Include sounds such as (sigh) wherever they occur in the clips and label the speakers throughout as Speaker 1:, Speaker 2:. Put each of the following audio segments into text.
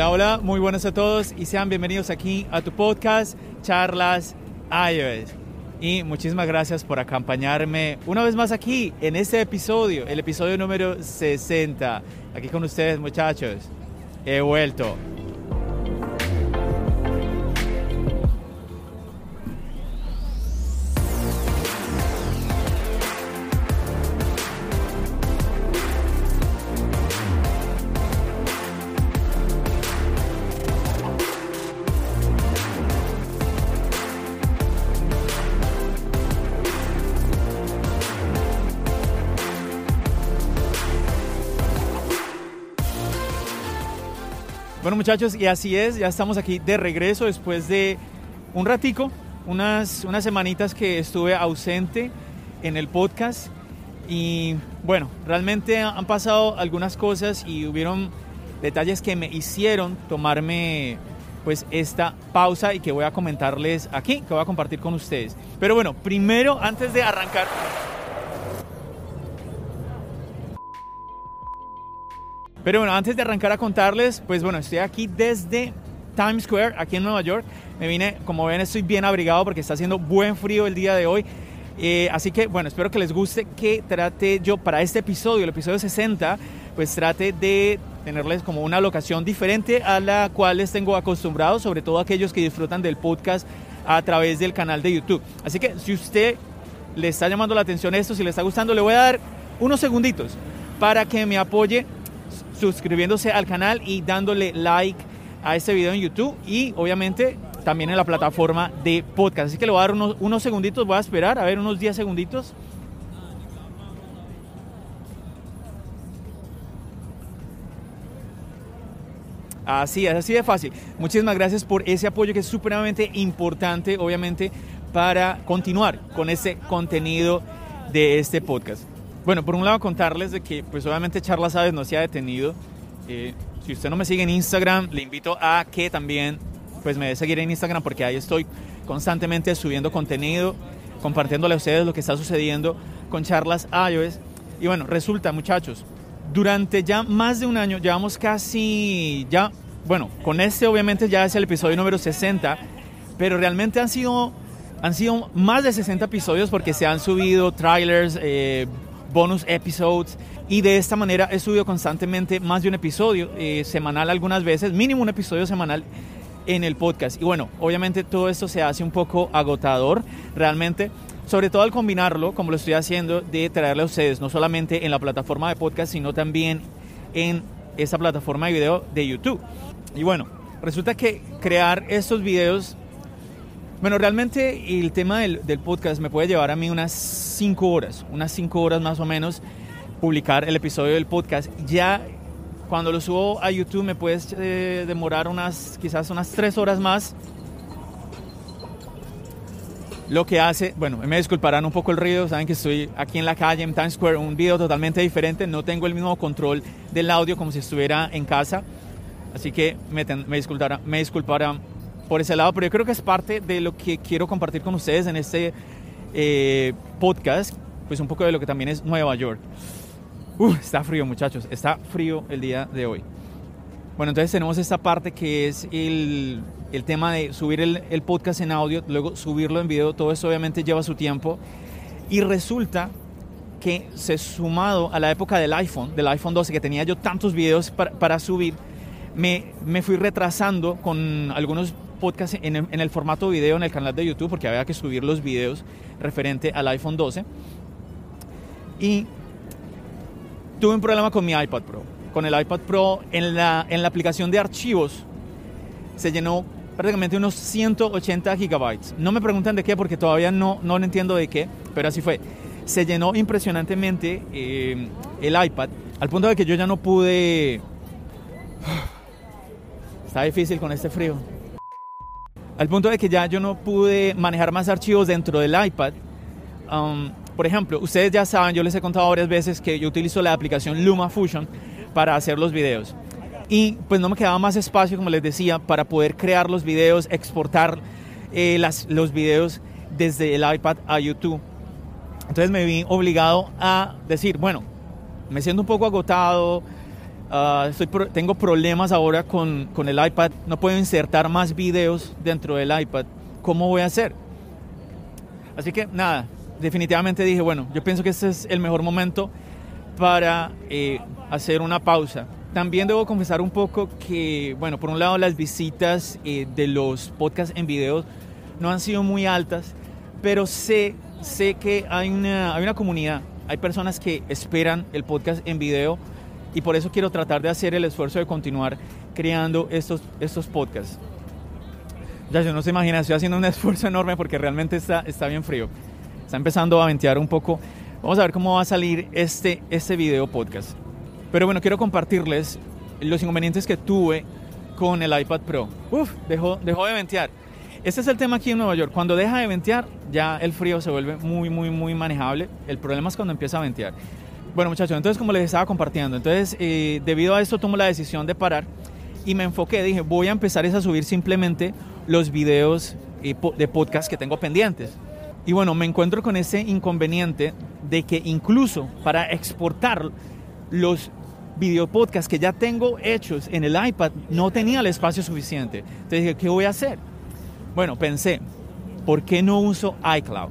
Speaker 1: Hola, hola, muy buenas a todos y sean bienvenidos aquí a tu podcast Charlas iOS. Y muchísimas gracias por acompañarme una vez más aquí en este episodio, el episodio número 60. Aquí con ustedes muchachos. He vuelto. Muchachos, y así es, ya estamos aquí de regreso después de un ratico, unas, unas semanitas que estuve ausente en el podcast. Y bueno, realmente han pasado algunas cosas y hubieron detalles que me hicieron tomarme pues esta pausa y que voy a comentarles aquí, que voy a compartir con ustedes. Pero bueno, primero, antes de arrancar, Pero bueno, antes de arrancar a contarles, pues bueno, estoy aquí desde Times Square, aquí en Nueva York. Me vine, como ven, estoy bien abrigado porque está haciendo buen frío el día de hoy. Eh, así que bueno, espero que les guste que trate yo para este episodio, el episodio 60, pues trate de tenerles como una locación diferente a la cual les tengo acostumbrados, sobre todo aquellos que disfrutan del podcast a través del canal de YouTube. Así que si usted le está llamando la atención esto, si le está gustando, le voy a dar unos segunditos para que me apoye suscribiéndose al canal y dándole like a este video en YouTube y obviamente también en la plataforma de podcast. Así que le voy a dar unos, unos segunditos, voy a esperar, a ver, unos 10 segunditos. Así es, así de fácil. Muchísimas gracias por ese apoyo que es supremamente importante, obviamente, para continuar con ese contenido de este podcast. Bueno, por un lado contarles de que pues obviamente Charlas Aves no se ha detenido. Eh, si usted no me sigue en Instagram, le invito a que también pues me dé seguir en Instagram porque ahí estoy constantemente subiendo contenido, compartiéndole a ustedes lo que está sucediendo con Charlas iOS. Y bueno, resulta muchachos, durante ya más de un año, llevamos casi, ya, bueno, con este obviamente ya es el episodio número 60, pero realmente han sido, han sido más de 60 episodios porque se han subido trailers, eh, bonus episodes y de esta manera he subido constantemente más de un episodio eh, semanal algunas veces, mínimo un episodio semanal en el podcast. Y bueno, obviamente todo esto se hace un poco agotador realmente, sobre todo al combinarlo, como lo estoy haciendo, de traerle a ustedes, no solamente en la plataforma de podcast, sino también en esta plataforma de video de YouTube. Y bueno, resulta que crear estos videos bueno, realmente el tema del, podcast me puede llevar a mí unas 5 horas, unas 5 horas más o menos, publicar el episodio del podcast. Ya cuando lo subo a YouTube me puede eh, demorar unas, quizás unas 3 horas más. Lo que hace, bueno, me disculparán un poco el ruido, saben que estoy aquí en la calle, en Times Square, un video totalmente diferente, no tengo el mismo control del audio como si estuviera en casa, así que me, me disculparán, me disculparán por ese lado, pero yo creo que es parte de lo que quiero compartir con ustedes en este eh, podcast, pues un poco de lo que también es Nueva York. está frío muchachos, está frío el día de hoy. Bueno, entonces tenemos esta parte que es el, el tema de subir el, el, podcast en audio, luego subirlo en video, todo eso obviamente lleva su tiempo. Y resulta que se sumado a la época del iPhone, del iPhone 12, que tenía yo tantos videos para, para subir, me, me, fui retrasando con algunos podcast en el, formato video en el canal de YouTube porque había que subir los videos referente al iPhone 12. Y tuve un problema con mi iPad Pro. Con el iPad Pro en la, en la aplicación de archivos se llenó prácticamente unos 180 gigabytes. No me preguntan de qué porque todavía no, no entiendo de qué, pero así fue. se llenó impresionantemente eh, el iPad, al punto de que yo ya no pude... (sighs) Está difícil con este frío. Al punto de que ya yo no pude manejar más archivos dentro del iPad. Um, por ejemplo, ustedes ya saben, yo les he contado varias veces que yo utilizo la aplicación LumaFusion para hacer los videos. Y pues no me quedaba más espacio, como les decía, para poder crear los videos, exportar eh, los videos desde el iPad a YouTube. Entonces me vi obligado a decir, bueno, me siento un poco agotado, ah, estoy, tengo problemas ahora con, con el iPad, no puedo insertar más videos dentro del iPad, ¿cómo voy a hacer? Así que nada, definitivamente dije, bueno, yo pienso que este es el mejor momento para eh, hacer una pausa. También debo confesar un poco que, bueno, por un lado las visitas eh, de los podcasts en video no han sido muy altas, pero sé, sé que hay una, hay una comunidad, hay personas que esperan el podcast en video y por eso quiero tratar de hacer el esfuerzo de continuar creando estos, estos podcasts. Ya yo no se imagina, estoy haciendo un (laughs) esfuerzo enorme porque realmente está, está bien frío. Está empezando a ventear un poco. Vamos a ver cómo va a salir este, este video podcast. Pero bueno, quiero compartirles los inconvenientes que tuve con el iPad Pro. Uf, dejó, dejó de ventear. Este es el tema aquí en Nueva York. Cuando deja de ventear, ya el frío se vuelve muy, muy, muy manejable. El problema es cuando empieza a ventear. Bueno, muchachos, entonces como les estaba compartiendo, entonces eh, debido a esto tomo la decisión de parar y me enfoqué. Dije, voy a empezar a subir simplemente los videos eh, de podcast que tengo pendientes. Y bueno, me encuentro con ese inconveniente de que incluso para exportar los video podcast que ya tengo hechos en el iPad, no tenía el espacio suficiente. Entonces dije, ¿qué voy a hacer? Bueno, pensé, ¿por qué no uso iCloud?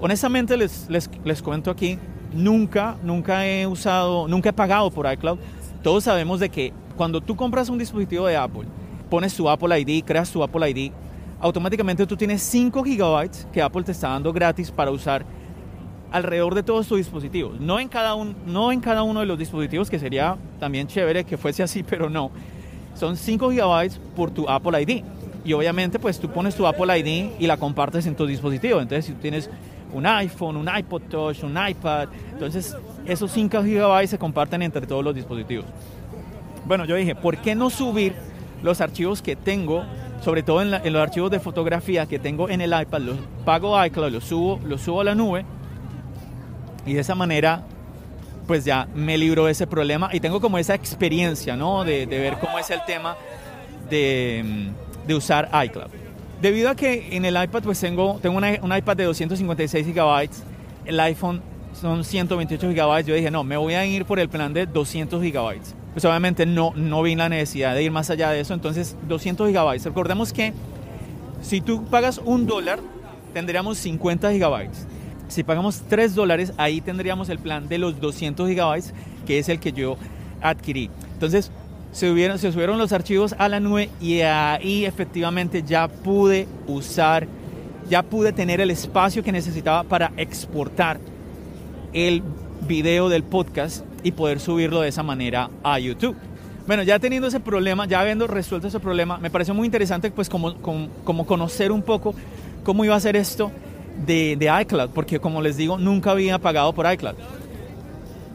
Speaker 1: Honestamente les, les, les cuento aquí, nunca, nunca he usado, nunca he pagado por iCloud. Todos sabemos de que cuando tú compras un dispositivo de Apple, pones tu Apple ID, creas tu Apple ID, automáticamente tú tienes 5 gigabytes que Apple te está dando gratis para usar alrededor de todos tus dispositivos. No en, cada un, no en cada uno de los dispositivos, que sería también chévere que fuese así, (laughs) pero no. Son 5 gigabytes por tu Apple ID. Y obviamente pues tú pones tu Apple ID y la compartes en tu dispositivo. Entonces si tú tienes un iPhone, un iPod Touch, un iPad, entonces esos 5 gigabytes se comparten entre todos los dispositivos. Bueno, yo dije, ¿por qué no subir los archivos que tengo, sobre todo en, en los archivos de fotografía que tengo en el iPad, los pago iCloud, los subo, los subo a la nube y de esa manera, pues ya me libro de ese problema y tengo como esa experiencia, ¿no? De, ver cómo es el tema de, usar iCloud. Debido a que en el iPad pues tengo, tengo un iPad de 256 GB, el iPhone son 128 GB, yo dije, no, me voy a ir por el plan de 200 GB. Pues obviamente no, no vi la necesidad de ir más allá de eso, entonces 200 GB. Recordemos que si tú pagas un dólar, tendríamos 50 GB. Si pagamos 3 dólares, ahí tendríamos el plan de los 200 gigabytes, que es el que yo adquirí. Entonces, se, subieron, se subieron los archivos a la nube y ahí efectivamente ya pude usar, ya pude tener el espacio que necesitaba para exportar el video del podcast y poder subirlo de esa manera a YouTube. Bueno, ya teniendo ese problema, ya habiendo resuelto ese problema, me pareció muy interesante pues como, como, como conocer un poco cómo iba a ser esto de, iCloud, porque como les digo, nunca había pagado por iCloud.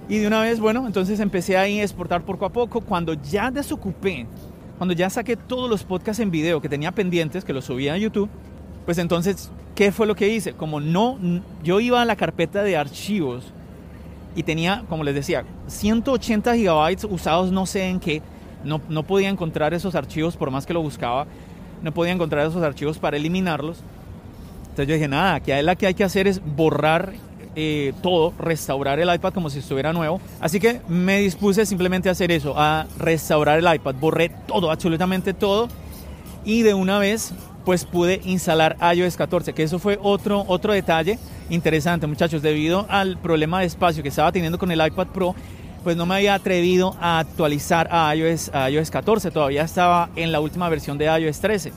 Speaker 1: Y de una vez, bueno, entonces empecé ahí a exportar poco a poco. Cuando ya desocupé, cuando ya saqué todos los podcasts en video que tenía pendientes, que los subía a YouTube, pues entonces, ¿qué fue lo que hice? Como no, yo iba a la carpeta de archivos y tenía, como les decía, 180 gigabytes usados no sé en qué. No, no podía encontrar esos archivos por más que lo buscaba. No podía encontrar esos archivos para eliminarlos. Entonces yo dije, nada, aquí la que hay que hacer es borrar eh, todo, restaurar el iPad como si estuviera nuevo. Así que me dispuse simplemente a hacer eso, a restaurar el iPad. Borré todo, absolutamente todo. Y de una vez, pues pude instalar iOS 14, que eso fue otro, otro detalle interesante, muchachos. Debido al problema de espacio que estaba teniendo con el iPad Pro, pues no me había atrevido a actualizar a iOS, a iOS 14. Todavía estaba en la última versión de iOS 13.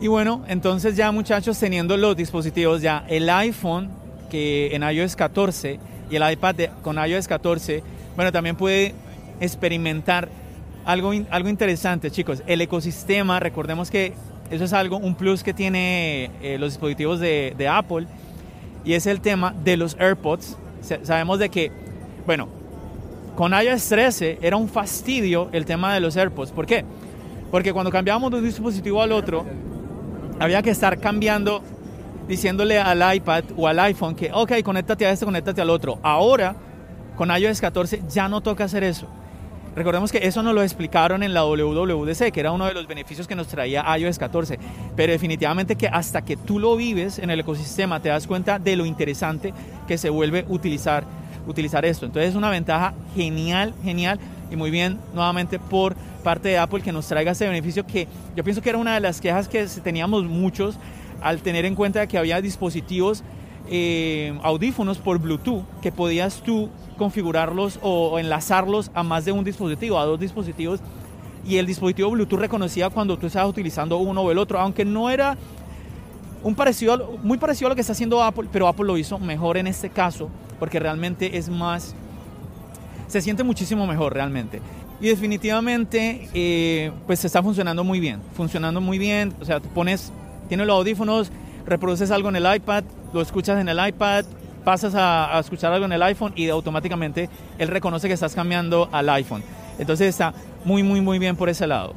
Speaker 1: Y bueno, entonces ya muchachos teniendo los dispositivos, ya el iPhone que en iOS 14 y el iPad con iOS 14, bueno, también puede experimentar algo, algo interesante, chicos. El ecosistema, recordemos que eso es algo, un plus que tiene eh, los dispositivos de, de, Apple, y es el tema de los AirPods. Sabemos de que, bueno, con iOS 13 era un fastidio el tema de los AirPods. ¿Por qué? Porque cuando cambiábamos de un dispositivo al otro, había que estar cambiando, diciéndole al iPad o al iPhone que, ok, conéctate a este, conéctate al otro. Ahora, con iOS 14 ya no toca hacer eso. Recordemos que eso nos lo explicaron en la WWDC, que era uno de los beneficios que nos traía iOS 14. Pero definitivamente que hasta que tú lo vives en el ecosistema te das cuenta de lo interesante que se vuelve utilizar, utilizar esto. Entonces es una ventaja genial, genial y muy bien nuevamente por parte de Apple que nos traiga ese beneficio que yo pienso que era una de las quejas que teníamos muchos al tener en cuenta que había dispositivos eh, audífonos por Bluetooth que podías tú configurarlos o, enlazarlos a más de un dispositivo, a dos dispositivos, y el dispositivo Bluetooth reconocía cuando tú estabas utilizando uno o el otro, aunque no era un parecido, muy parecido a lo que está haciendo Apple, pero Apple lo hizo mejor en este caso, porque realmente es más, se siente muchísimo mejor realmente. Y definitivamente, eh, pues está funcionando muy bien, funcionando muy bien, o sea, tú pones, tienes los audífonos, reproduces algo en el iPad, lo escuchas en el iPad, pasas a, escuchar algo en el iPhone y automáticamente él reconoce que estás cambiando al iPhone. Entonces está muy, muy, muy bien por ese lado.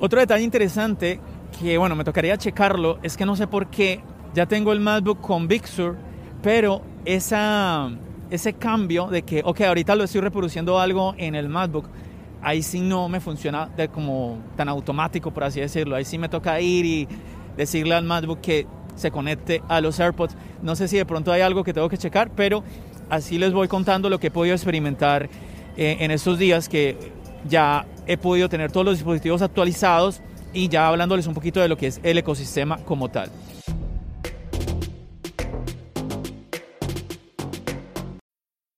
Speaker 1: Otro detalle interesante que, bueno, me tocaría checarlo, es que no sé por qué ya tengo el MacBook con Big Sur, pero esa, ese cambio de que, ok, ahorita lo estoy reproduciendo algo en el MacBook, ahí sí no me funciona de como tan automático, por así decirlo. Ahí sí me toca ir y decirle al MacBook que se conecte a los AirPods. No sé si de pronto hay algo que tengo que checar, pero así les voy contando lo que he podido experimentar eh, en estos días que ya he podido tener todos los dispositivos actualizados y ya hablándoles un poquito de lo que es el ecosistema como tal.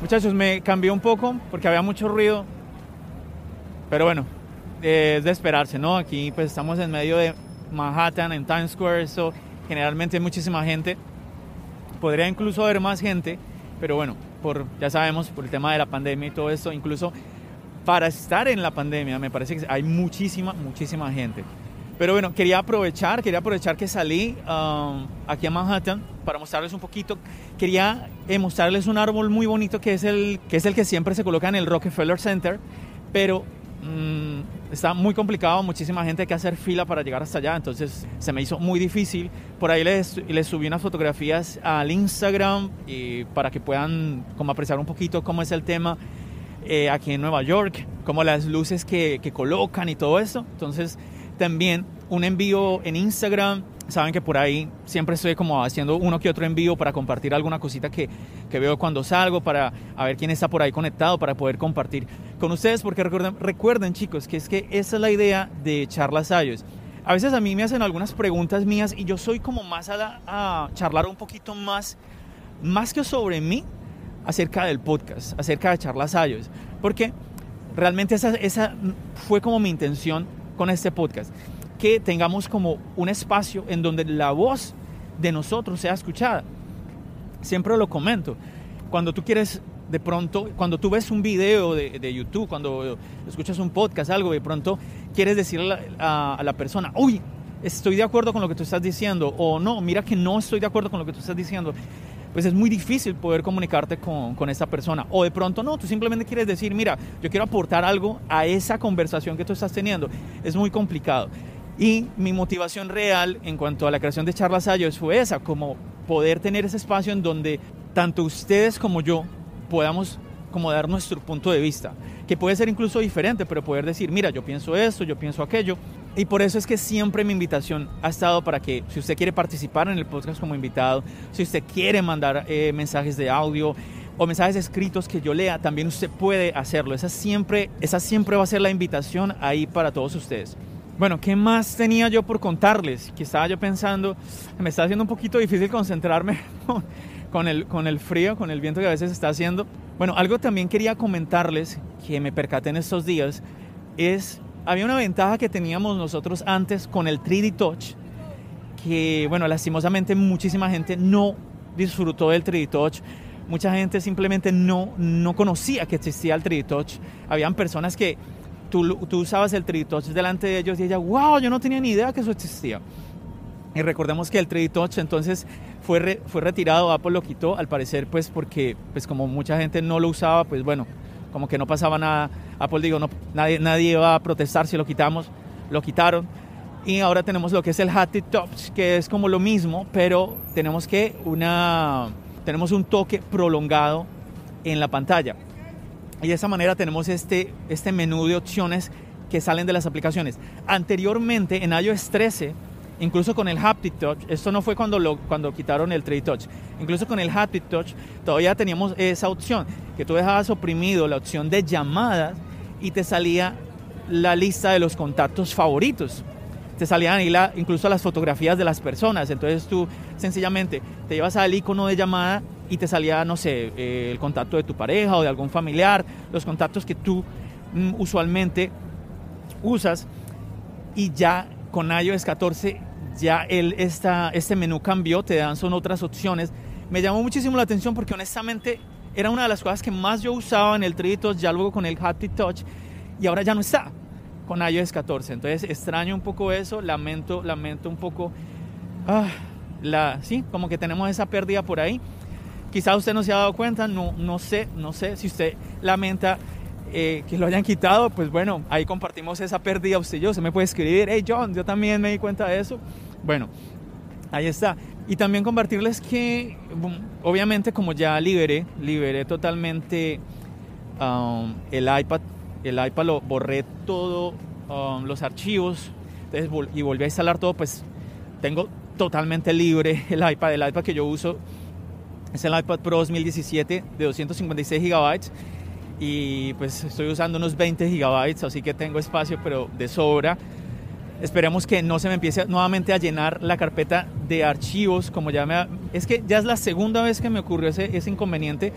Speaker 1: Muchachos, me cambió un poco porque había mucho ruido, pero bueno, es de esperarse, ¿no? Aquí pues estamos en medio de Manhattan, en Times Square, eso generalmente hay muchísima gente. Podría incluso haber más gente, pero bueno, por, ya sabemos, por el tema de la pandemia y todo esto, incluso para estar en la pandemia me parece que hay muchísima, muchísima gente. Pero bueno, quería aprovechar, quería aprovechar que salí um, aquí a Manhattan para mostrarles un poquito. Quería eh, mostrarles un árbol muy bonito que es, el, que es el que siempre se coloca en el Rockefeller Center, pero mm, está muy complicado, muchísima gente que hacer fila para llegar hasta allá, entonces se me hizo muy difícil. Por ahí les, les subí unas fotografías al Instagram y para que puedan como apreciar un poquito cómo es el tema eh, aquí en Nueva York, como las luces que, que colocan y todo eso. Entonces también un envío en Instagram. Saben que por ahí siempre estoy como haciendo uno que otro envío para compartir alguna cosita que, que veo cuando salgo, para a ver quién está por ahí conectado, para poder compartir con ustedes, porque recuerden, recuerden chicos que es que esa es la idea de charlas iOS. A veces a mí me hacen algunas preguntas mías y yo soy como más a, a charlar un poquito más, más que sobre mí, acerca del podcast, acerca de charlas iOS, porque realmente esa, esa fue como mi intención con este podcast. Que tengamos como un espacio en donde la voz de nosotros sea escuchada. Siempre lo comento. Cuando tú quieres de pronto, cuando tú ves un video de, YouTube, cuando escuchas un podcast, algo, de pronto quieres decirle a, la persona, uy, estoy de acuerdo con lo que tú estás diciendo, o no, mira que no estoy de acuerdo con lo que tú estás diciendo pues es muy difícil poder comunicarte con, con esta persona. O de pronto no, tú simplemente quieres decir, mira, yo quiero aportar algo a esa conversación que tú estás teniendo. Es muy complicado. Y mi motivación real en cuanto a la creación de Charlas Ayos fue esa, como poder tener ese espacio en donde tanto ustedes como yo podamos como dar nuestro punto de vista, que puede ser incluso diferente, pero poder decir, mira, yo pienso esto, yo pienso aquello, y por eso es que siempre mi invitación ha estado para que si usted quiere participar en el podcast como invitado, si usted quiere mandar eh, mensajes de audio o mensajes escritos que yo lea, también usted puede hacerlo. Esa siempre, esa siempre va a ser la invitación ahí para todos ustedes. Bueno, ¿qué más tenía yo por contarles? Que estaba yo pensando, me está haciendo un poquito difícil concentrarme (laughs) con el, con el frío, con el viento que a veces está haciendo. Bueno, algo también quería comentarles que me percaté en estos días es, había una ventaja que teníamos nosotros antes con el 3D Touch, que bueno, lastimosamente muchísima gente no disfrutó del 3D Touch. Mucha gente simplemente no, no conocía que existía el 3D Touch. Habían personas que tú, usabas el 3D Touch delante de ellos y ella, wow, yo no tenía ni idea que eso existía. Y recordemos que el 3D Touch entonces fue, fue retirado, Apple lo quitó, al parecer pues porque pues como mucha gente no lo usaba, pues bueno, como que no pasaba nada. Apple digo, no, nadie, nadie iba a protestar si lo quitamos, lo quitaron. Y ahora tenemos lo que es el Haptic Touch, que es como lo mismo, pero tenemos que una, tenemos un toque prolongado en la pantalla. Y de esa manera tenemos este, este menú de opciones que salen de las aplicaciones. Anteriormente en iOS 13, incluso con el Haptic Touch, esto no fue cuando, cuando quitaron el 3 Touch, incluso con el Haptic Touch todavía teníamos esa opción, que tú dejabas oprimido la opción de llamadas y te salía la lista de los contactos favoritos. Te salían ahí incluso las fotografías de las personas. Entonces tú sencillamente te ibas al icono de llamada y te salía, no sé, eh, el contacto de tu pareja o de algún familiar, los contactos que tú mm, usualmente usas y ya con iOS 14 ya el, esta, este menú cambió, te dan son otras opciones. Me llamó muchísimo la atención porque honestamente era una de las cosas que más yo usaba en el 3 Touch, ya luego con el Haptic Touch y ahora ya no está con iOS 14. Entonces extraño un poco eso, lamento, lamento un poco, ah, la, sí, como que tenemos esa pérdida por ahí. Quizá usted no se ha dado cuenta, no, no sé, no sé si usted lamenta eh, que lo hayan quitado, pues bueno, ahí compartimos esa pérdida usted y yo. Se me puede escribir, hey John, yo también me di cuenta de eso. Bueno, ahí está. Y también compartirles que, obviamente, como ya liberé, liberé totalmente um, el iPad. El iPad lo borré todo, um, los archivos, y volví a instalar todo, pues tengo totalmente libre (laughs) el iPad. El iPad que yo uso es el iPad Pro 2017 de 256 GB y pues estoy usando unos 20 GB, así que tengo espacio pero de sobra. Esperemos que no se me empiece nuevamente a llenar la carpeta de archivos, como ya me... Es que ya es la segunda vez que me ocurrió ese, ese inconveniente,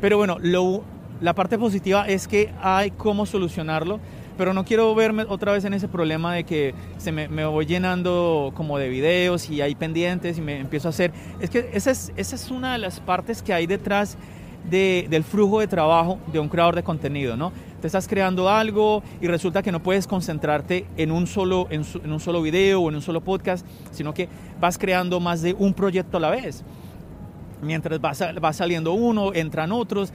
Speaker 1: pero bueno, lo, la parte positiva es que hay cómo solucionarlo pero no quiero verme otra vez en ese problema de que se me, me, voy llenando como de videos y hay pendientes y me empiezo a hacer. Es que esa es, esa es una de las partes que hay detrás de, del flujo de trabajo de un creador de contenido, ¿no? Te estás creando algo y resulta que no puedes concentrarte en un solo, en, en un solo video o en un solo podcast, sino que vas creando más de un proyecto a la vez. Mientras va, va saliendo uno, entran otros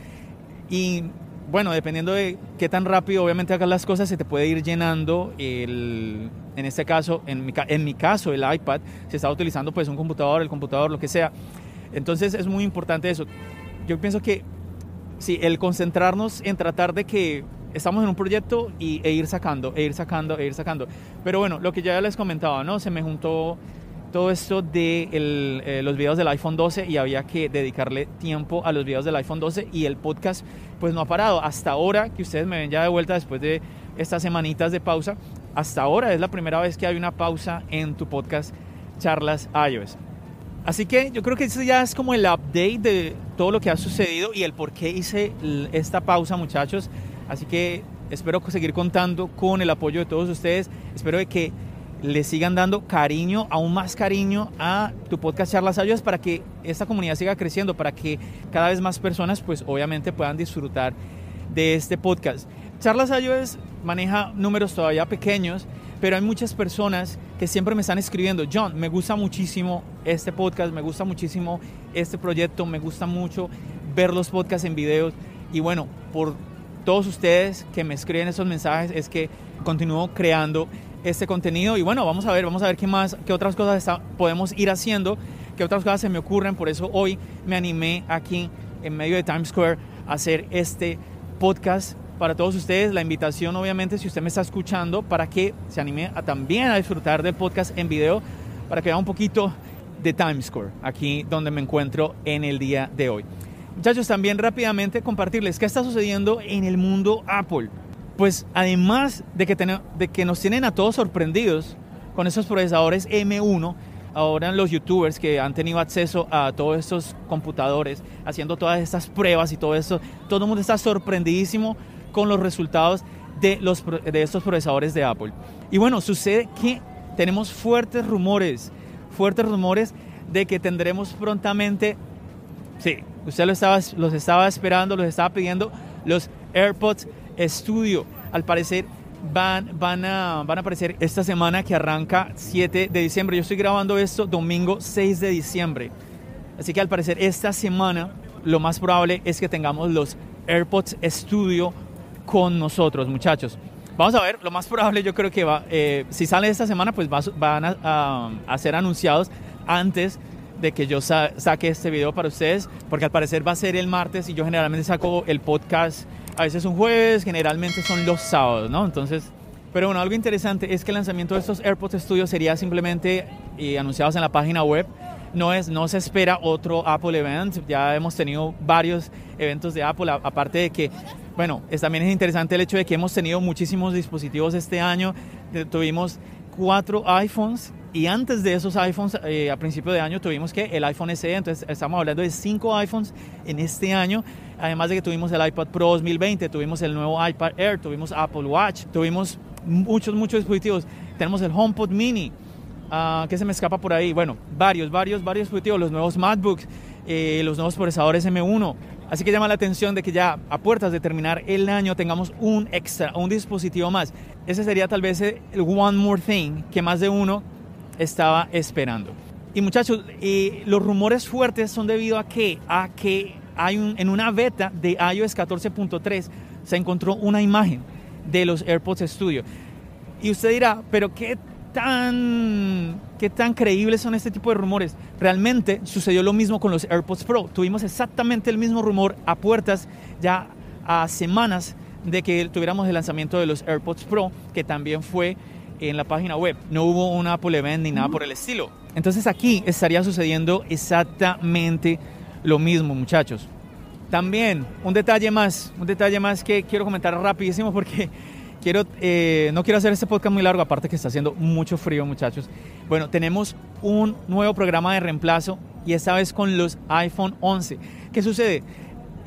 Speaker 1: y bueno, dependiendo de qué tan rápido obviamente hagas las cosas, se te puede ir llenando el, en este caso, en mi, en mi caso, el iPad, se está utilizando pues un computador, el computador, lo que sea. Entonces es muy importante eso. Yo pienso que sí, el concentrarnos en tratar de que estamos en un proyecto y, e ir sacando, e ir sacando, e ir sacando. Pero bueno, lo que ya les comentaba, ¿no? Se me juntó todo esto de eh, los videos del iPhone 12 y había que dedicarle tiempo a los videos del iPhone 12 y el podcast pues no ha parado. Hasta ahora que ustedes me ven ya de vuelta después de estas semanitas de pausa, hasta ahora es la primera vez que hay una pausa en tu podcast Charlas iOS. Así que yo creo que eso ya es como el update de todo lo que ha sucedido y el por qué hice esta pausa muchachos. Así que espero seguir contando con el apoyo de todos ustedes. Espero que le sigan dando cariño, aún más cariño a tu podcast Charlas Ayudas para que esta comunidad siga creciendo, para que cada vez más personas pues obviamente puedan disfrutar de este podcast. Charlas Ayudas maneja números todavía pequeños, pero hay muchas personas que siempre me están escribiendo, John, me gusta muchísimo este podcast, me gusta muchísimo este proyecto, me gusta mucho ver los podcasts en videos y bueno, por todos ustedes que me escriben esos mensajes es que continúo creando este contenido y bueno, vamos a ver, vamos a ver qué más, qué otras cosas podemos ir haciendo, qué otras cosas se me ocurren, por eso hoy me animé aquí en medio de Times Square a hacer este podcast para todos ustedes. La invitación obviamente si usted me está escuchando para que se anime a también a disfrutar del podcast en video, para que vea un poquito de Times Square, aquí donde me encuentro en el día de hoy. Muchachos, también rápidamente compartirles qué está sucediendo en el mundo Apple. Pues además de que, de que nos tienen a todos sorprendidos con esos procesadores M1, ahora los youtubers que han tenido acceso a todos estos computadores, haciendo todas estas pruebas y todo eso, todo el mundo está sorprendidísimo con los resultados de, los, de estos procesadores de Apple. Y bueno, sucede que tenemos fuertes rumores, fuertes rumores de que tendremos prontamente, sí, usted lo estaba, los estaba esperando, los estaba pidiendo, los AirPods Studio. Al parecer van, van, a, van a aparecer esta semana que arranca 7 de diciembre. Yo estoy grabando esto domingo 6 de diciembre. Así que al parecer esta semana lo más probable es que tengamos los AirPods Studio con nosotros, muchachos. Vamos a ver, lo más probable yo creo que va, eh, si sale esta semana, pues van a, a, ser anunciados antes de que yo saque este video para ustedes, porque al parecer va a ser el martes y yo generalmente saco el podcast a veces un jueves, generalmente son los sábados, ¿no? Entonces, pero bueno, algo interesante es que el lanzamiento de estos AirPods Studio sería simplemente eh, anunciados en la página web. No, es, no se espera otro Apple Event, ya hemos tenido varios eventos de Apple, aparte de que bueno, es, también es interesante el hecho de que hemos tenido muchísimos dispositivos este año. Tuvimos cuatro iPhones y antes de esos iPhones, eh, a principio de año, tuvimos que el iPhone SE. Entonces, estamos hablando de cinco iPhones en este año. Además de que tuvimos el iPad Pro 2020, tuvimos el nuevo iPad Air, tuvimos Apple Watch, tuvimos muchos, muchos dispositivos. Tenemos el HomePod Mini, uh, que se me escapa por ahí. Bueno, varios, varios, varios dispositivos. Los nuevos MacBooks, eh, los nuevos procesadores M1. Así que llama la atención de que ya a puertas de terminar el año tengamos un extra, un dispositivo más. Ese sería tal vez el one more thing que más de uno estaba esperando. Y muchachos, eh, los rumores fuertes son debido a que, a que hay un, en una beta de iOS 14.3 se encontró una imagen de los AirPods Studio. Y usted dirá, pero ¿qué tan, qué tan creíbles son este tipo de rumores. Realmente sucedió lo mismo con los AirPods Pro. Tuvimos exactamente el mismo rumor a puertas ya a semanas de que tuviéramos el lanzamiento de los AirPods Pro, que también fue en la página web. No hubo un Apple Event ni nada por el estilo. Entonces aquí estaría sucediendo exactamente lo mismo, muchachos. También un detalle más, un detalle más que quiero comentar rapidísimo porque (laughs) quiero, eh, no quiero hacer este podcast muy largo, aparte que está haciendo mucho frío, muchachos. Bueno, tenemos un nuevo programa de reemplazo y esta vez con los iPhone 11. ¿Qué sucede?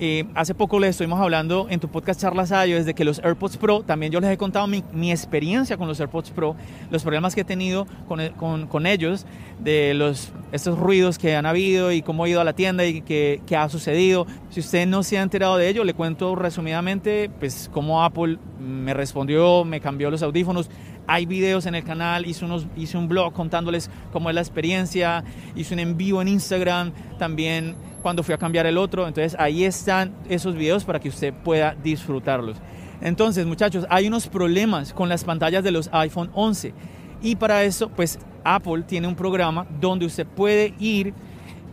Speaker 1: Eh, hace poco les estuvimos hablando en tu podcast Charlas Ayo desde que los AirPods Pro, también yo les he contado mi, experiencia con los AirPods Pro, los problemas que he tenido con, ellos, de los, estos ruidos que han habido y cómo he ido a la tienda y qué, qué ha sucedido. Si usted no se ha enterado de ello, le cuento resumidamente pues cómo Apple me respondió, me cambió los audífonos. Hay videos en el canal, hice, unos, hice un blog contándoles cómo es la experiencia, hice un envío en Instagram, también cuando fui a cambiar el otro. Entonces ahí están esos videos para que usted pueda disfrutarlos. Entonces muchachos, hay unos problemas con las pantallas de los iPhone 11 y para eso pues Apple tiene un programa donde usted puede ir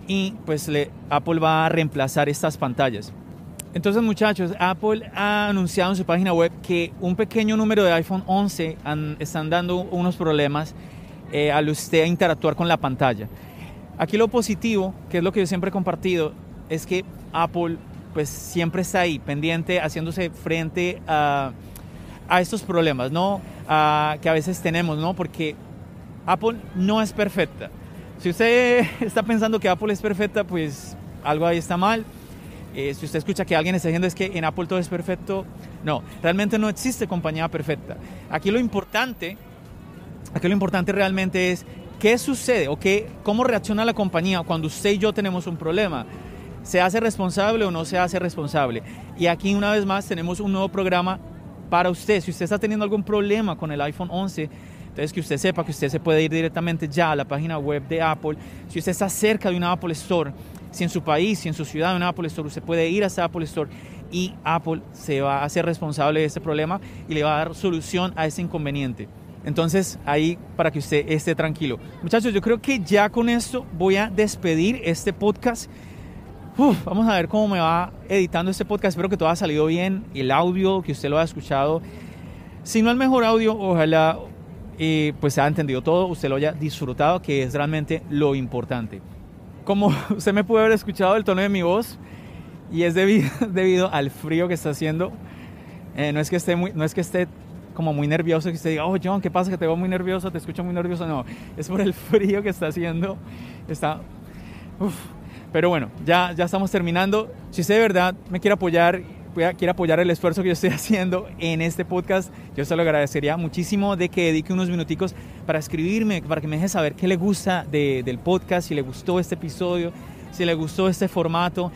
Speaker 1: y pues le, Apple va a reemplazar estas pantallas. Entonces muchachos, Apple ha anunciado en su página web que un pequeño número de iPhone 11 están dando unos problemas eh, al usted interactuar con la pantalla. Aquí lo positivo, que es lo que yo siempre he compartido, es que Apple pues siempre está ahí, pendiente, haciéndose frente a, a estos problemas, ¿no? que a veces tenemos, ¿no? Porque Apple no es perfecta. Si usted (laughs) está pensando que Apple es perfecta, pues algo ahí está mal. Eh, si usted escucha que alguien está diciendo es que en Apple todo es perfecto, no, realmente no existe compañía perfecta. Aquí lo importante, aquí lo importante realmente es ¿Qué sucede o qué, cómo reacciona la compañía cuando usted y yo tenemos un problema? ¿Se hace responsable o no se hace responsable? Y aquí una vez más tenemos un nuevo programa para usted. Si usted está teniendo algún problema con el iPhone 11, entonces que usted sepa que usted se puede ir directamente ya a la página web de Apple. Si usted está cerca de una Apple Store, si en su país, si en su ciudad hay una Apple Store, usted puede ir a esa Apple Store y Apple se va a hacer responsable de este problema y le va a dar solución a ese inconveniente. Entonces, ahí para que usted esté tranquilo. Muchachos, yo creo que ya con esto voy a despedir este podcast. vamos a ver cómo me va editando este podcast. Espero que todo haya salido bien. El audio, que usted lo haya escuchado. Si no el mejor audio, ojalá eh, pues se haya entendido todo, usted lo haya disfrutado, que es realmente lo importante. Como (laughs) usted me puede haber escuchado el tono de mi voz, y es debido, (laughs) debido al frío que está haciendo, Eh, no, es que esté muy, no es que esté como muy nervioso, que usted diga, oh John, ¿qué pasa? Que te veo muy nervioso, te escucho muy nervioso. No, es por el (laughs) frío que está haciendo. Está... Pero bueno, ya, ya estamos terminando. Si usted de verdad me quiere apoyar, quiere apoyar el esfuerzo que yo estoy (laughs) haciendo en este podcast, yo se lo agradecería muchísimo de que dedique unos minuticos para escribirme, para que me deje saber qué le gusta de, del podcast, si le gustó este episodio, si le gustó este formato.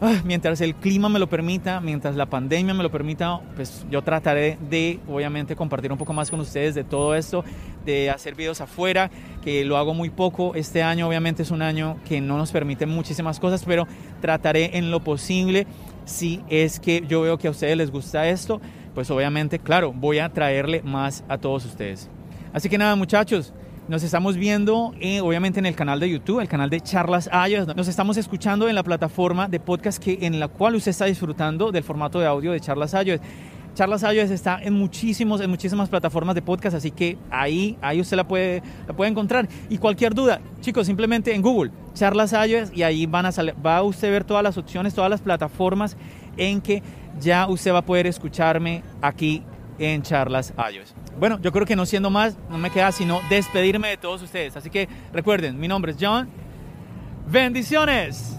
Speaker 1: Ah, mientras el clima me lo permita, mientras la pandemia me lo permita, pues yo trataré de, obviamente, compartir un poco más con ustedes de todo esto, de hacer videos afuera, que lo hago muy poco. Este año, obviamente, es un año que no nos permite muchísimas cosas, pero trataré en lo posible, si es que yo veo que a ustedes les gusta esto, pues obviamente, claro, voy a traerle más a todos ustedes. Así que nada, muchachos, nos estamos viendo eh, obviamente en el canal de YouTube, el canal de Charlas iOS. Nos estamos escuchando en la plataforma de podcast que, en la cual usted está disfrutando del formato de audio de Charlas iOS. Charlas iOS está en, muchísimos, en muchísimas plataformas de podcast, así que ahí, ahí usted la puede, la puede encontrar. Y cualquier duda, chicos, simplemente en Google, Charlas iOS, y ahí van a va a usted ver todas las opciones, todas las plataformas en que ya usted va a poder escucharme aquí en Charlas iOS. Bueno, yo creo que no siendo más, no me queda sino despedirme de todos ustedes. Así que recuerden, mi nombre es John. Bendiciones.